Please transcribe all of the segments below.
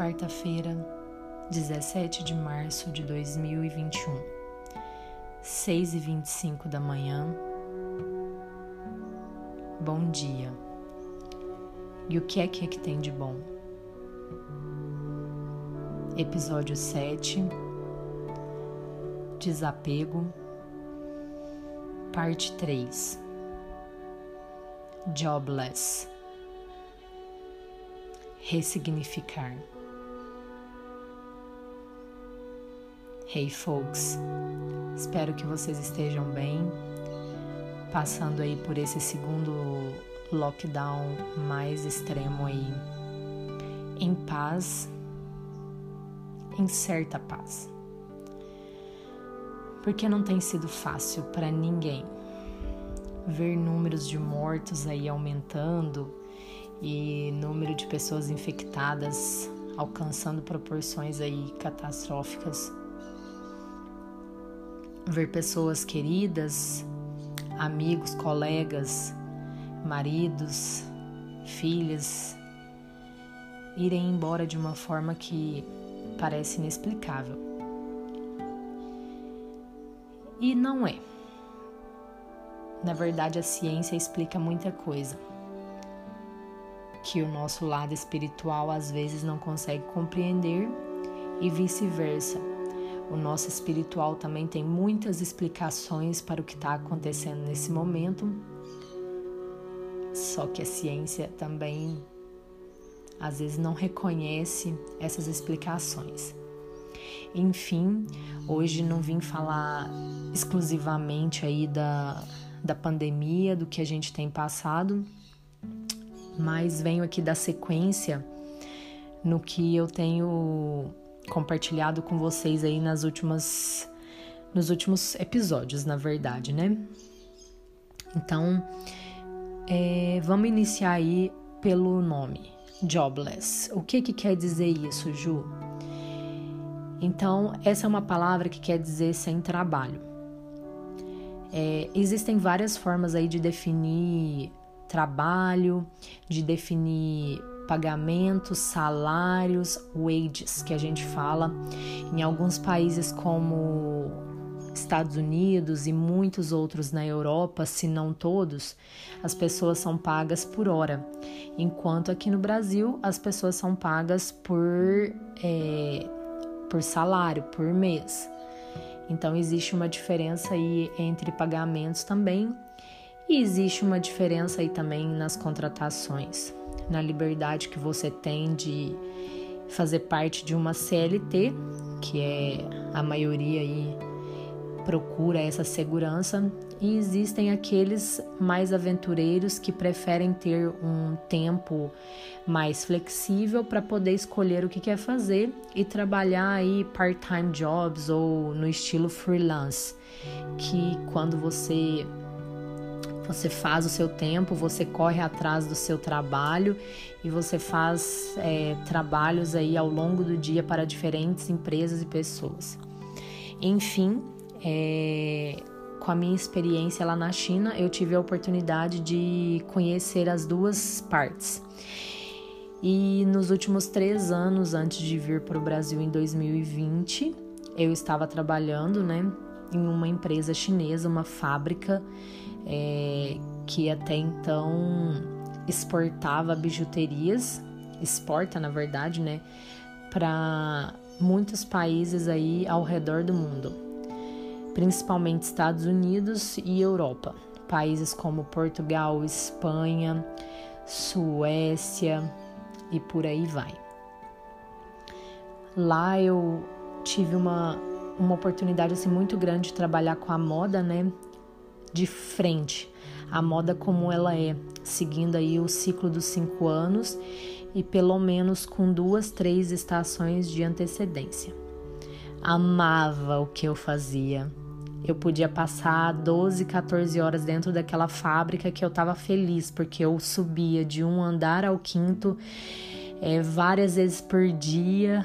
quarta-feira, 17 de março de 2021, 6 e 25 da manhã. Bom dia. E o que é que, é que tem de bom? Episódio 7 Desapego, Parte 3 Jobless Ressignificar. Hey folks, espero que vocês estejam bem, passando aí por esse segundo lockdown mais extremo aí, em paz, em certa paz. Porque não tem sido fácil para ninguém ver números de mortos aí aumentando e número de pessoas infectadas alcançando proporções aí catastróficas. Ver pessoas queridas, amigos, colegas, maridos, filhas irem embora de uma forma que parece inexplicável. E não é. Na verdade, a ciência explica muita coisa que o nosso lado espiritual às vezes não consegue compreender e vice-versa. O nosso espiritual também tem muitas explicações para o que está acontecendo nesse momento, só que a ciência também às vezes não reconhece essas explicações. Enfim, hoje não vim falar exclusivamente aí da, da pandemia, do que a gente tem passado, mas venho aqui da sequência no que eu tenho compartilhado com vocês aí nas últimas nos últimos episódios, na verdade, né? Então, é, vamos iniciar aí pelo nome, jobless. O que que quer dizer isso, Ju? Então, essa é uma palavra que quer dizer sem trabalho. É, existem várias formas aí de definir trabalho, de definir pagamentos, salários, wages, que a gente fala. Em alguns países como Estados Unidos e muitos outros na Europa, se não todos, as pessoas são pagas por hora, enquanto aqui no Brasil as pessoas são pagas por, é, por salário, por mês. Então existe uma diferença aí entre pagamentos também e existe uma diferença aí também nas contratações, na liberdade que você tem de fazer parte de uma CLT, que é a maioria aí procura essa segurança, e existem aqueles mais aventureiros que preferem ter um tempo mais flexível para poder escolher o que quer fazer e trabalhar aí part-time jobs ou no estilo freelance, que quando você você faz o seu tempo, você corre atrás do seu trabalho e você faz é, trabalhos aí ao longo do dia para diferentes empresas e pessoas. Enfim, é, com a minha experiência lá na China, eu tive a oportunidade de conhecer as duas partes. E nos últimos três anos, antes de vir para o Brasil em 2020, eu estava trabalhando, né, em uma empresa chinesa, uma fábrica é, que até então exportava bijuterias, exporta na verdade, né, para muitos países aí ao redor do mundo, principalmente Estados Unidos e Europa, países como Portugal, Espanha, Suécia e por aí vai. Lá eu tive uma, uma oportunidade assim muito grande de trabalhar com a moda, né? De frente a moda como ela é, seguindo aí o ciclo dos cinco anos e pelo menos com duas, três estações de antecedência. Amava o que eu fazia. Eu podia passar 12, 14 horas dentro daquela fábrica que eu estava feliz, porque eu subia de um andar ao quinto é, várias vezes por dia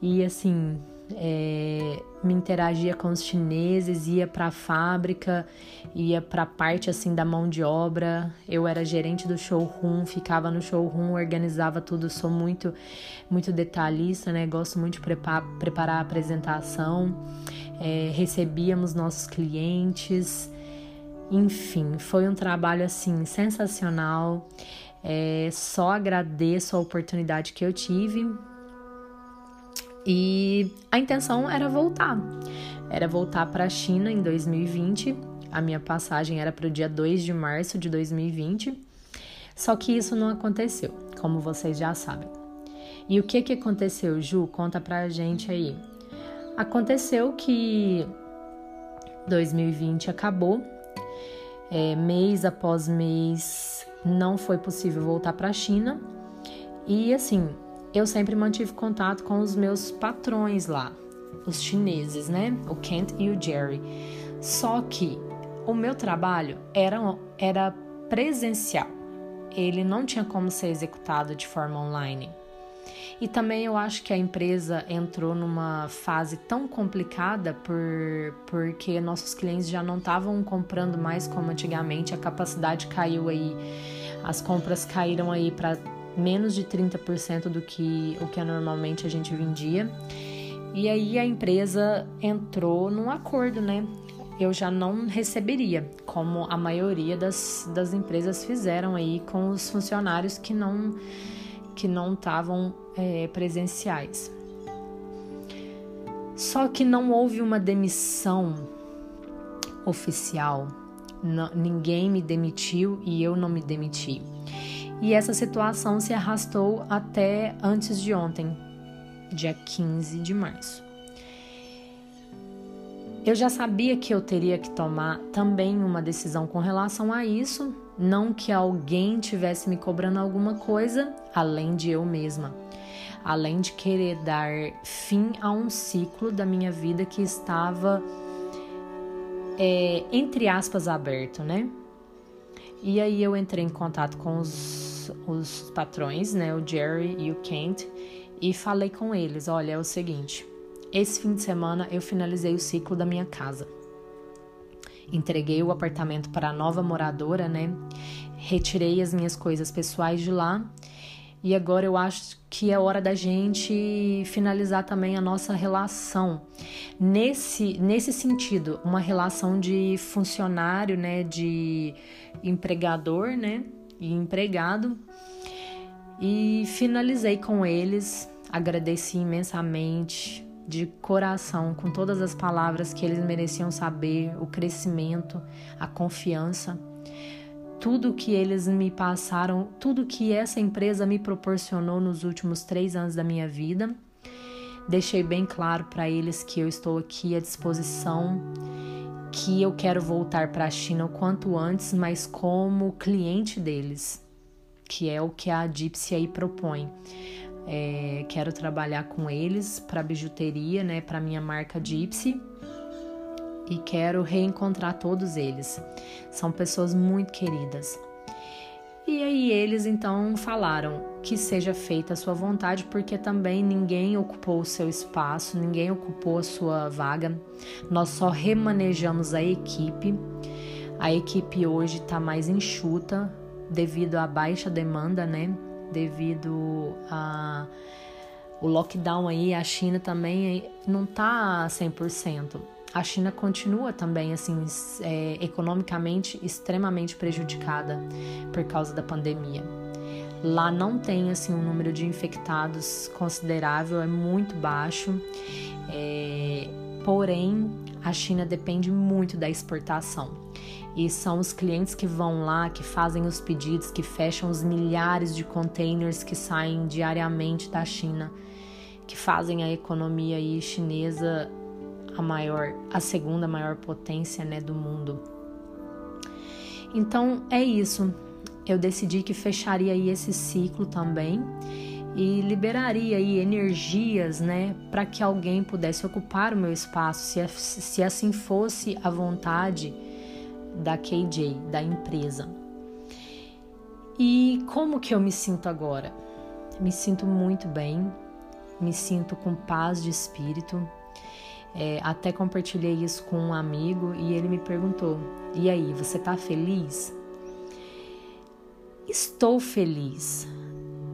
e assim é, me interagia com os chineses, ia para a fábrica, ia para a parte assim da mão de obra. Eu era gerente do showroom, ficava no showroom, organizava tudo. Sou muito muito detalhista, né? Gosto muito de preparar, preparar a apresentação. É, recebíamos nossos clientes. Enfim, foi um trabalho assim sensacional. É, só agradeço a oportunidade que eu tive e a intenção era voltar. Era voltar para a China em 2020. A minha passagem era para o dia 2 de março de 2020. Só que isso não aconteceu, como vocês já sabem. E o que que aconteceu, Ju? Conta pra gente aí. Aconteceu que 2020 acabou, é, mês após mês não foi possível voltar para a China. E assim, eu sempre mantive contato com os meus patrões lá, os chineses, né? O Kent e o Jerry. Só que o meu trabalho era, era presencial, ele não tinha como ser executado de forma online. E também eu acho que a empresa entrou numa fase tão complicada por, porque nossos clientes já não estavam comprando mais como antigamente, a capacidade caiu aí, as compras caíram aí para menos de 30% do que o que normalmente a gente vendia. E aí a empresa entrou num acordo, né? Eu já não receberia, como a maioria das, das empresas fizeram aí com os funcionários que não que não estavam é, presenciais. Só que não houve uma demissão oficial. Não, ninguém me demitiu e eu não me demiti. E essa situação se arrastou até antes de ontem, dia 15 de março. Eu já sabia que eu teria que tomar também uma decisão com relação a isso, não que alguém tivesse me cobrando alguma coisa além de eu mesma, além de querer dar fim a um ciclo da minha vida que estava, é, entre aspas, aberto, né? E aí eu entrei em contato com os os, patrões, né, o Jerry e o Kent, e falei com eles: olha, é o seguinte, esse fim de semana eu finalizei o ciclo da minha casa. Entreguei o apartamento para a nova moradora, né? Retirei as minhas coisas pessoais de lá e agora eu acho que é hora da gente finalizar também a nossa relação. Nesse, nesse sentido, uma relação de funcionário, né, de empregador, né, e empregado. E finalizei com eles, agradeci imensamente, de coração, com todas as palavras que eles mereciam saber, o crescimento, a confiança, tudo que eles me passaram, tudo que essa empresa me proporcionou nos últimos três anos da minha vida. Deixei bem claro para eles que eu estou aqui à disposição que eu quero voltar para a China o quanto antes, mas como cliente deles, que é o que a Gypsy aí propõe. É, quero trabalhar com eles para bijuteria, né, para minha marca Gypsy e quero reencontrar todos eles. São pessoas muito queridas. E aí eles então falaram que seja feita a sua vontade, porque também ninguém ocupou o seu espaço, ninguém ocupou a sua vaga. Nós só remanejamos a equipe. A equipe hoje está mais enxuta devido à baixa demanda, né? Devido a o lockdown aí, a China também não tá 100% a China continua também assim é, economicamente extremamente prejudicada por causa da pandemia. Lá não tem assim um número de infectados considerável, é muito baixo. É, porém, a China depende muito da exportação. E são os clientes que vão lá, que fazem os pedidos, que fecham os milhares de containers que saem diariamente da China, que fazem a economia aí chinesa a maior, a segunda maior potência, né, do mundo. Então é isso. Eu decidi que fecharia aí esse ciclo também e liberaria aí energias, né, para que alguém pudesse ocupar o meu espaço, se, se assim fosse a vontade da KJ, da empresa. E como que eu me sinto agora? Me sinto muito bem, me sinto com paz de espírito, É, até compartilhei isso com um amigo e ele me perguntou: E aí, você tá feliz? Estou feliz.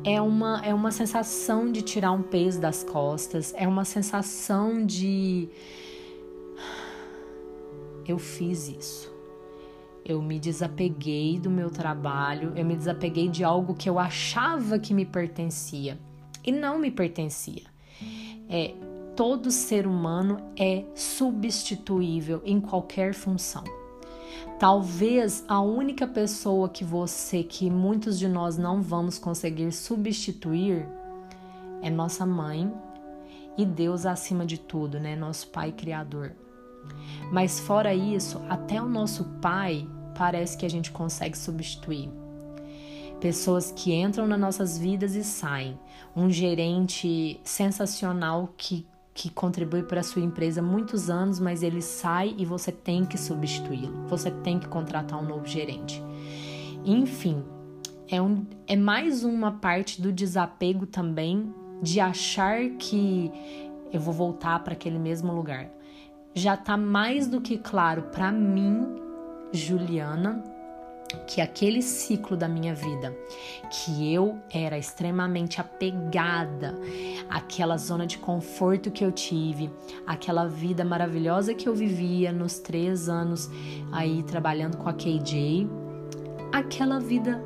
É uma, é uma sensação de tirar um peso das costas, é uma sensação de. Eu fiz isso. Eu me desapeguei do meu trabalho, eu me desapeguei de algo que eu achava que me pertencia e não me pertencia. É, todo ser humano é substituível em qualquer função. Talvez a única pessoa que você, que muitos de nós não vamos conseguir substituir, é nossa mãe e Deus acima de tudo, né? Nosso Pai Criador. Mas fora isso, até o nosso Pai parece que a gente consegue substituir. Pessoas que entram nas nossas vidas e saem. Um gerente sensacional que que contribui para a sua empresa muitos anos, mas ele sai e você tem que substituí-lo. Você tem que contratar um novo gerente. Enfim, é, um, é mais uma parte do desapego também de achar que eu vou voltar para aquele mesmo lugar. Já está mais do que claro para mim, Juliana, que aquele ciclo da minha vida, que eu era extremamente apegada àquela zona de conforto que eu tive, aquela vida maravilhosa que eu vivia nos três anos aí trabalhando com a KJ, aquela vida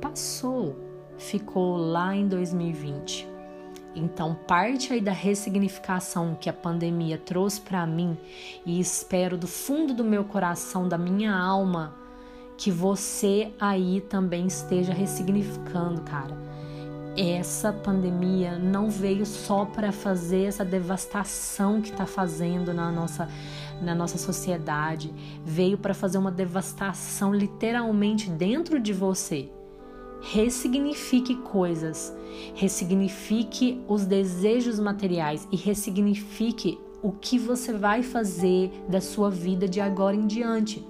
passou, ficou lá em 2020. Então, parte aí da ressignificação que a pandemia trouxe para mim e espero do fundo do meu coração, da minha alma, que você aí também esteja ressignificando, cara. Essa pandemia não veio só para fazer essa devastação que está fazendo na nossa, na nossa sociedade, veio para fazer uma devastação literalmente dentro de você. Ressignifique coisas, ressignifique os desejos materiais e ressignifique o que você vai fazer da sua vida de agora em diante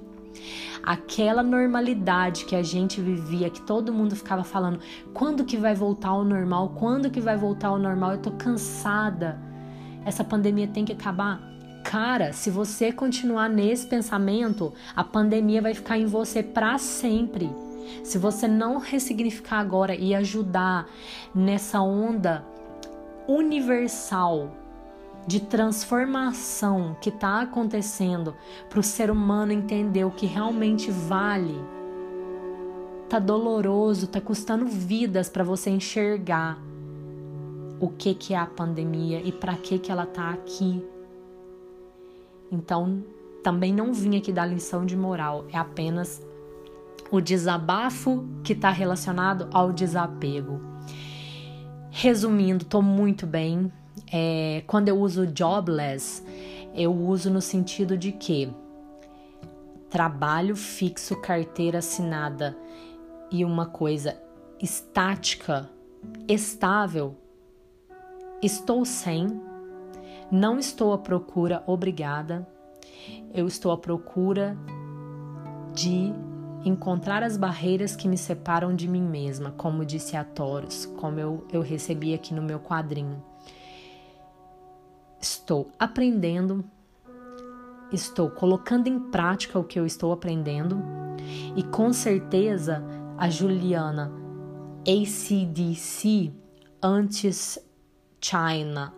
aquela normalidade que a gente vivia, que todo mundo ficava falando, quando que vai voltar ao normal? Quando que vai voltar ao normal? Eu tô cansada. Essa pandemia tem que acabar. Cara, se você continuar nesse pensamento, a pandemia vai ficar em você para sempre. Se você não ressignificar agora e ajudar nessa onda universal de transformação que está acontecendo para o ser humano entender o que realmente vale. Tá doloroso, tá custando vidas para você enxergar o que que é a pandemia e para que que ela tá aqui. Então, também não vim aqui dar lição de moral, é apenas o desabafo que está relacionado ao desapego. Resumindo, tô muito bem, é, quando eu uso jobless, eu uso no sentido de que trabalho fixo, carteira assinada e uma coisa estática, estável, estou sem, não estou à procura, obrigada, eu estou à procura de encontrar as barreiras que me separam de mim mesma, como disse a Toros, como eu, eu recebi aqui no meu quadrinho. Estou aprendendo, estou colocando em prática o que eu estou aprendendo e com certeza a Juliana ACDC antes China,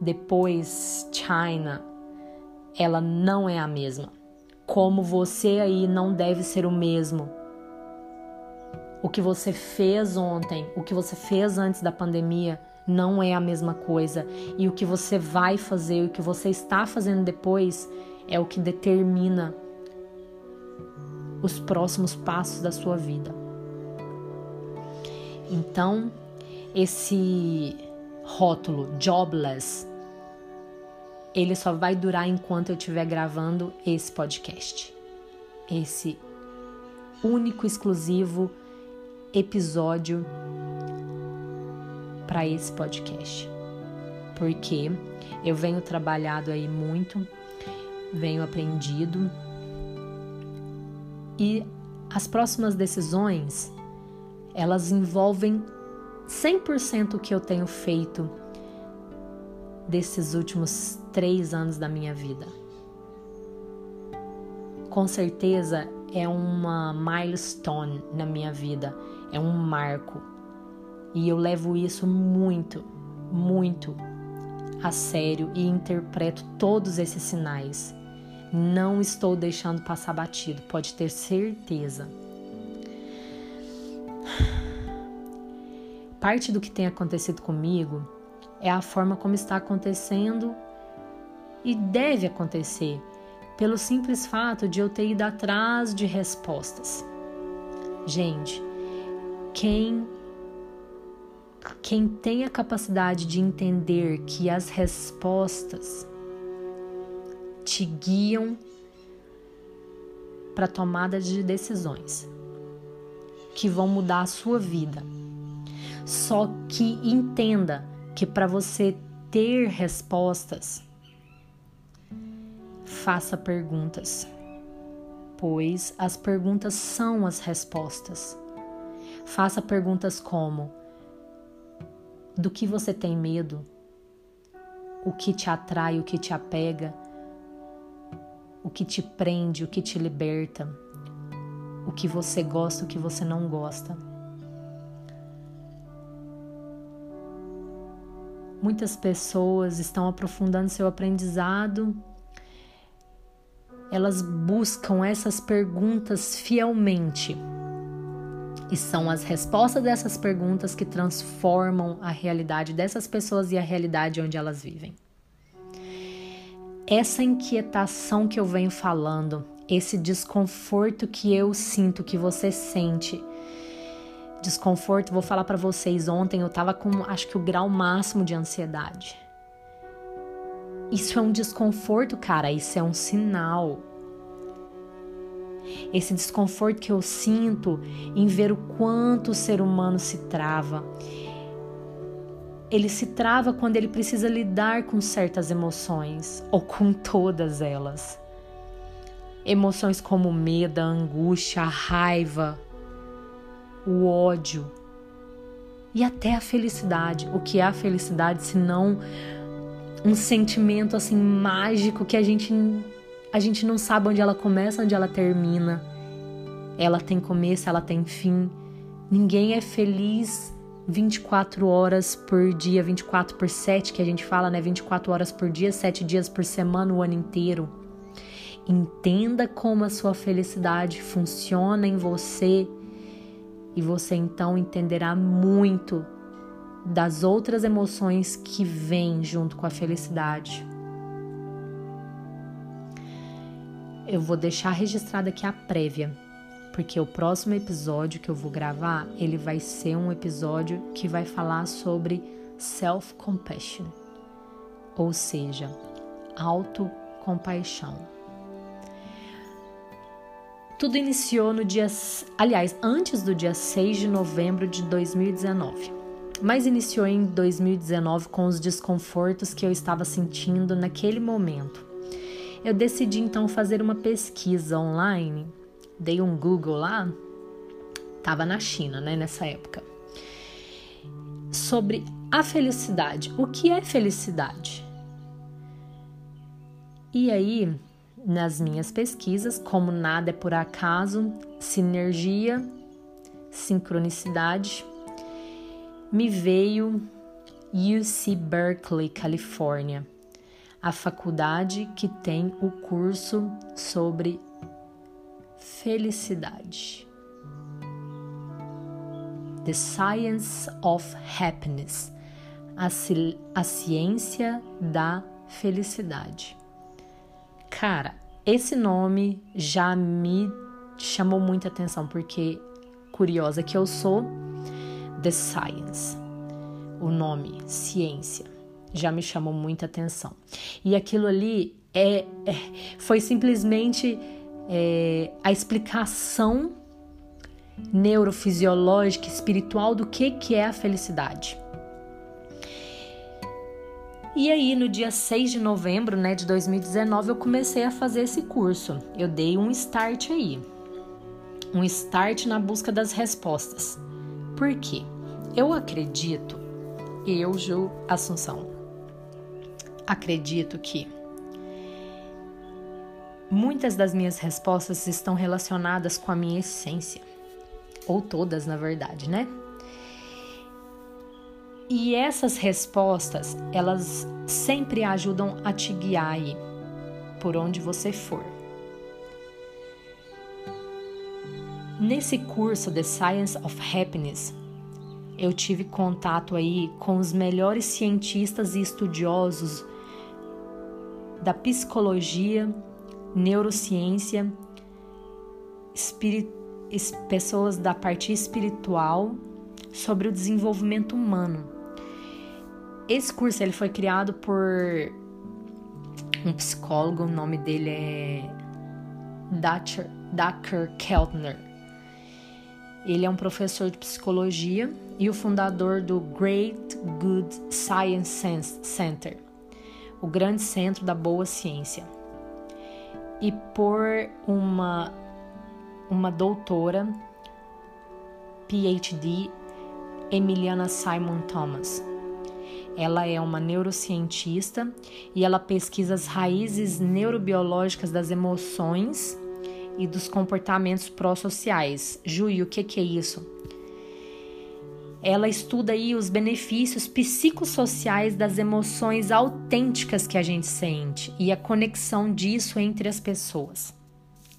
depois China, ela não é a mesma. Como você aí não deve ser o mesmo. O que você fez ontem, o que você fez antes da pandemia, não é a mesma coisa. E o que você vai fazer, o que você está fazendo depois, é o que determina os próximos passos da sua vida. Então, esse rótulo jobless, ele só vai durar enquanto eu estiver gravando esse podcast. Esse único, exclusivo episódio para esse podcast. Porque eu venho trabalhado aí muito, venho aprendido e as próximas decisões elas envolvem 100% o que eu tenho feito desses últimos três anos da minha vida. Com certeza é uma milestone na minha vida, é um marco. E eu levo isso muito, muito a sério e interpreto todos esses sinais. Não estou deixando passar batido, pode ter certeza. Parte do que tem acontecido comigo é a forma como está acontecendo e deve acontecer, pelo simples fato de eu ter ido atrás de respostas. Gente, quem quem tem a capacidade de entender que as respostas te guiam para tomada de decisões que vão mudar a sua vida. Só que entenda que para você ter respostas, faça perguntas, pois as perguntas são as respostas. Faça perguntas como: do que você tem medo? O que te atrai, o que te apega? O que te prende, o que te liberta? O que você gosta, o que você não gosta? Muitas pessoas estão aprofundando seu aprendizado, elas buscam essas perguntas fielmente e são as respostas dessas perguntas que transformam a realidade dessas pessoas e a realidade onde elas vivem. Essa inquietação que eu venho falando, esse desconforto que eu sinto, que você sente, desconforto, vou falar para vocês, ontem eu tava com acho que o grau máximo de ansiedade. Isso é um desconforto, cara, isso é um sinal esse desconforto que eu sinto em ver o quanto o ser humano se trava. Ele se trava quando ele precisa lidar com certas emoções ou com todas elas. Emoções como medo, a angústia, a raiva, o ódio e até a felicidade. O que é a felicidade se não um sentimento assim mágico que a gente a gente não sabe onde ela começa, onde ela termina. Ela tem começo, ela tem fim. Ninguém é feliz 24 horas por dia, 24 por 7, que a gente fala, né? 24 horas por dia, 7 dias por semana, o ano inteiro. Entenda como a sua felicidade funciona em você e você então entenderá muito das outras emoções que vêm junto com a felicidade. Eu vou deixar registrada aqui a prévia, porque o próximo episódio que eu vou gravar, ele vai ser um episódio que vai falar sobre self-compassion, ou seja, autocompaixão. Tudo iniciou no dia, aliás, antes do dia 6 de novembro de 2019. Mas iniciou em 2019 com os desconfortos que eu estava sentindo naquele momento eu decidi então fazer uma pesquisa online, dei um Google lá, tava na China, né, nessa época, sobre a felicidade. O que é felicidade? E aí, nas minhas pesquisas, como nada é por acaso, sinergia, sincronicidade, me veio UC Berkeley, Califórnia a faculdade que tem o curso sobre felicidade. The Science of Happiness a, ci a ciência da felicidade. Cara, esse nome já me chamou muita atenção porque curiosa que eu sou, The Science, o nome, ciência já me chamou muita atenção. E aquilo ali é, é foi simplesmente é, a explicação neurofisiológica, espiritual do que, que é a felicidade. E aí, no dia 6 de novembro né, de 2019, eu comecei a fazer esse curso. Eu dei um start aí. Um start na busca das respostas. Por quê? Eu acredito, eu, Ju Assunção, acredito que muitas das minhas respostas estão relacionadas com a minha essência, ou todas, na verdade, né? E essas respostas, elas sempre ajudam a te guiar aí, por onde você for. Nesse curso The Science of Happiness, eu tive contato aí com os melhores cientistas e estudiosos da psicologia, neurociência, pessoas da parte espiritual sobre o desenvolvimento humano esse curso ele foi criado por um psicólogo, o nome dele é Dacher Keltner. Ele é um professor de psicologia e o fundador do Great Good Science Center, o grande centro da boa ciência. E por uma uma doutora PhD Emiliana Simon Thomas. Ela é uma neurocientista e ela pesquisa as raízes neurobiológicas das emoções e dos comportamentos pró-sociais. Ju, o que, que é isso? Ela estuda aí os benefícios psicossociais das emoções autênticas que a gente sente e a conexão disso entre as pessoas.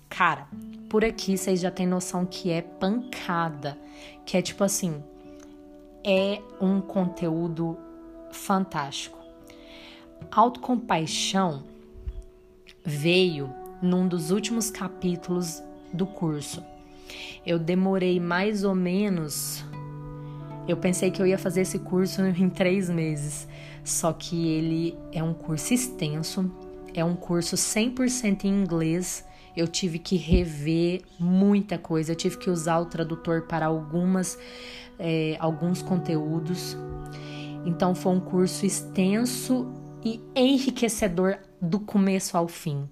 Cara, por aqui vocês já têm noção que é pancada, que é tipo assim, é um conteúdo fantástico. Autocompaixão veio num dos últimos capítulos do curso. Eu demorei mais ou menos. Eu pensei que eu ia fazer esse curso em três meses, só que ele é um curso extenso, é um curso 100% em inglês. Eu tive que rever muita coisa, eu tive que usar o tradutor para algumas, é, alguns conteúdos. Então foi um curso extenso e enriquecedor do começo ao fim.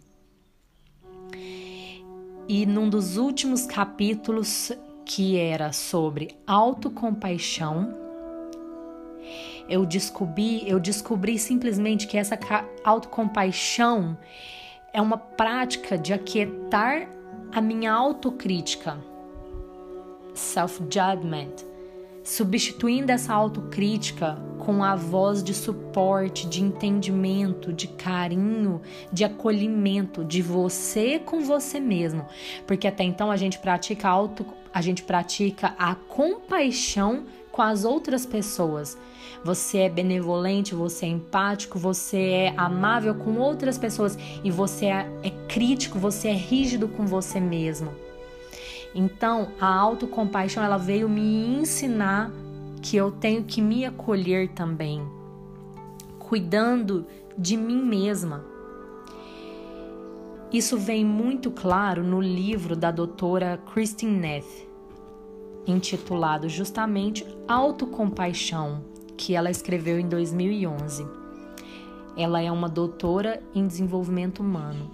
E num dos últimos capítulos, que era sobre autocompaixão, eu descobri, eu descobri simplesmente que essa autocompaixão é uma prática de aquietar a minha autocrítica, self-judgment, substituindo essa autocrítica com a voz de suporte, de entendimento, de carinho, de acolhimento de você com você mesmo. Porque até então a gente pratica auto, a gente pratica a compaixão com as outras pessoas. Você é benevolente, você é empático, você é amável com outras pessoas e você é, é crítico, você é rígido com você mesmo. Então, a autocompaixão ela veio me ensinar que eu tenho que me acolher também, cuidando de mim mesma. Isso vem muito claro no livro da doutora Christine Neff, intitulado justamente Autocompaixão, que ela escreveu em 2011. Ela é uma doutora em desenvolvimento humano.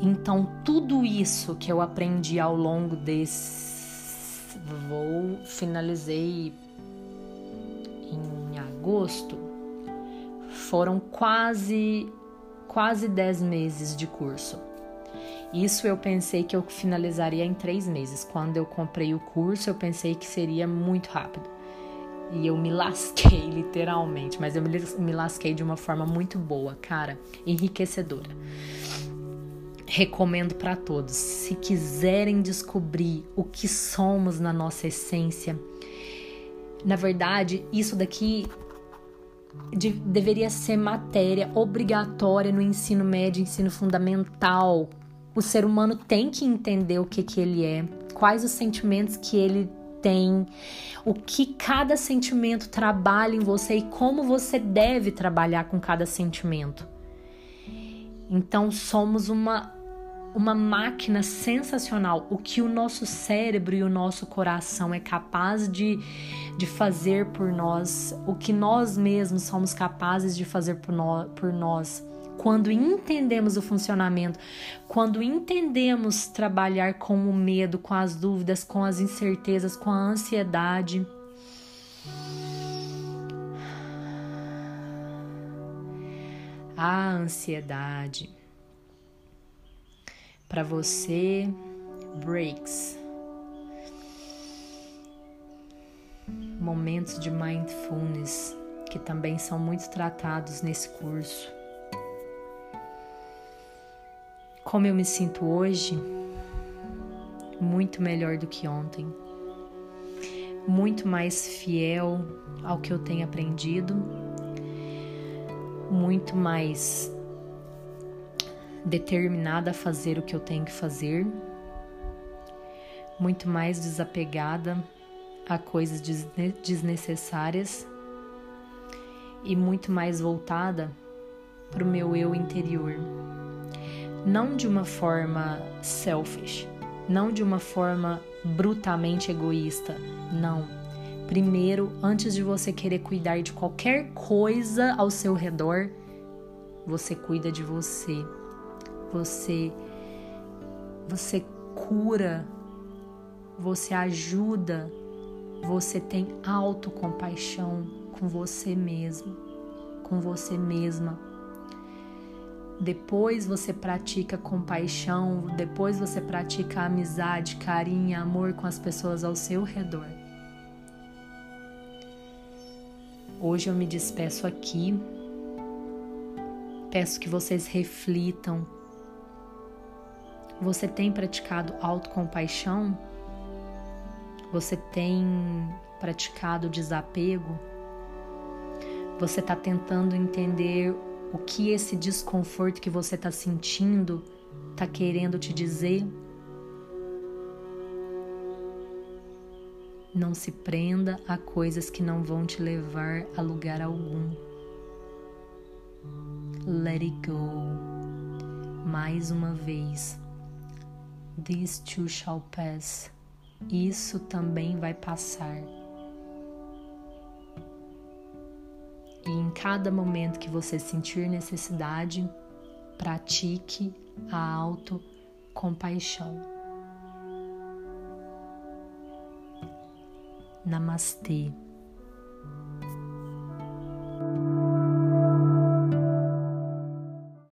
Então, tudo isso que eu aprendi ao longo desse. Vou. Finalizei em agosto. Foram quase. Quase 10 meses de curso. Isso eu pensei que eu finalizaria em três meses. Quando eu comprei o curso, eu pensei que seria muito rápido. E eu me lasquei, literalmente. Mas eu me lasquei de uma forma muito boa, cara. Enriquecedora recomendo para todos. Se quiserem descobrir o que somos na nossa essência, na verdade, isso daqui de, deveria ser matéria obrigatória no ensino médio, ensino fundamental. O ser humano tem que entender o que, que ele é, quais os sentimentos que ele tem, o que cada sentimento trabalha em você e como você deve trabalhar com cada sentimento. Então, somos uma uma máquina sensacional. O que o nosso cérebro e o nosso coração é capaz de, de fazer por nós, o que nós mesmos somos capazes de fazer por, no, por nós. Quando entendemos o funcionamento, quando entendemos trabalhar com o medo, com as dúvidas, com as incertezas, com a ansiedade. a ansiedade. Para você, breaks. Momentos de mindfulness que também são muito tratados nesse curso. Como eu me sinto hoje? Muito melhor do que ontem. Muito mais fiel ao que eu tenho aprendido. Muito mais determinada a fazer o que eu tenho que fazer. Muito mais desapegada a coisas desnecessárias e muito mais voltada para o meu eu interior. Não de uma forma selfish, não de uma forma brutalmente egoísta, não. Primeiro, antes de você querer cuidar de qualquer coisa ao seu redor, você cuida de você. Você você cura, você ajuda, você tem autocompaixão, com você mesmo, com você mesma. Depois você pratica compaixão, depois você pratica amizade, carinho, amor com as pessoas ao seu redor. Hoje eu me despeço aqui. Peço que vocês reflitam. Você tem praticado autocompaixão? Você tem praticado desapego? Você está tentando entender o que esse desconforto que você está sentindo está querendo te dizer? Não se prenda a coisas que não vão te levar a lugar algum. Let it go. Mais uma vez. This too shall pass. Isso também vai passar. E em cada momento que você sentir necessidade, pratique a autocompaixão. Namastê.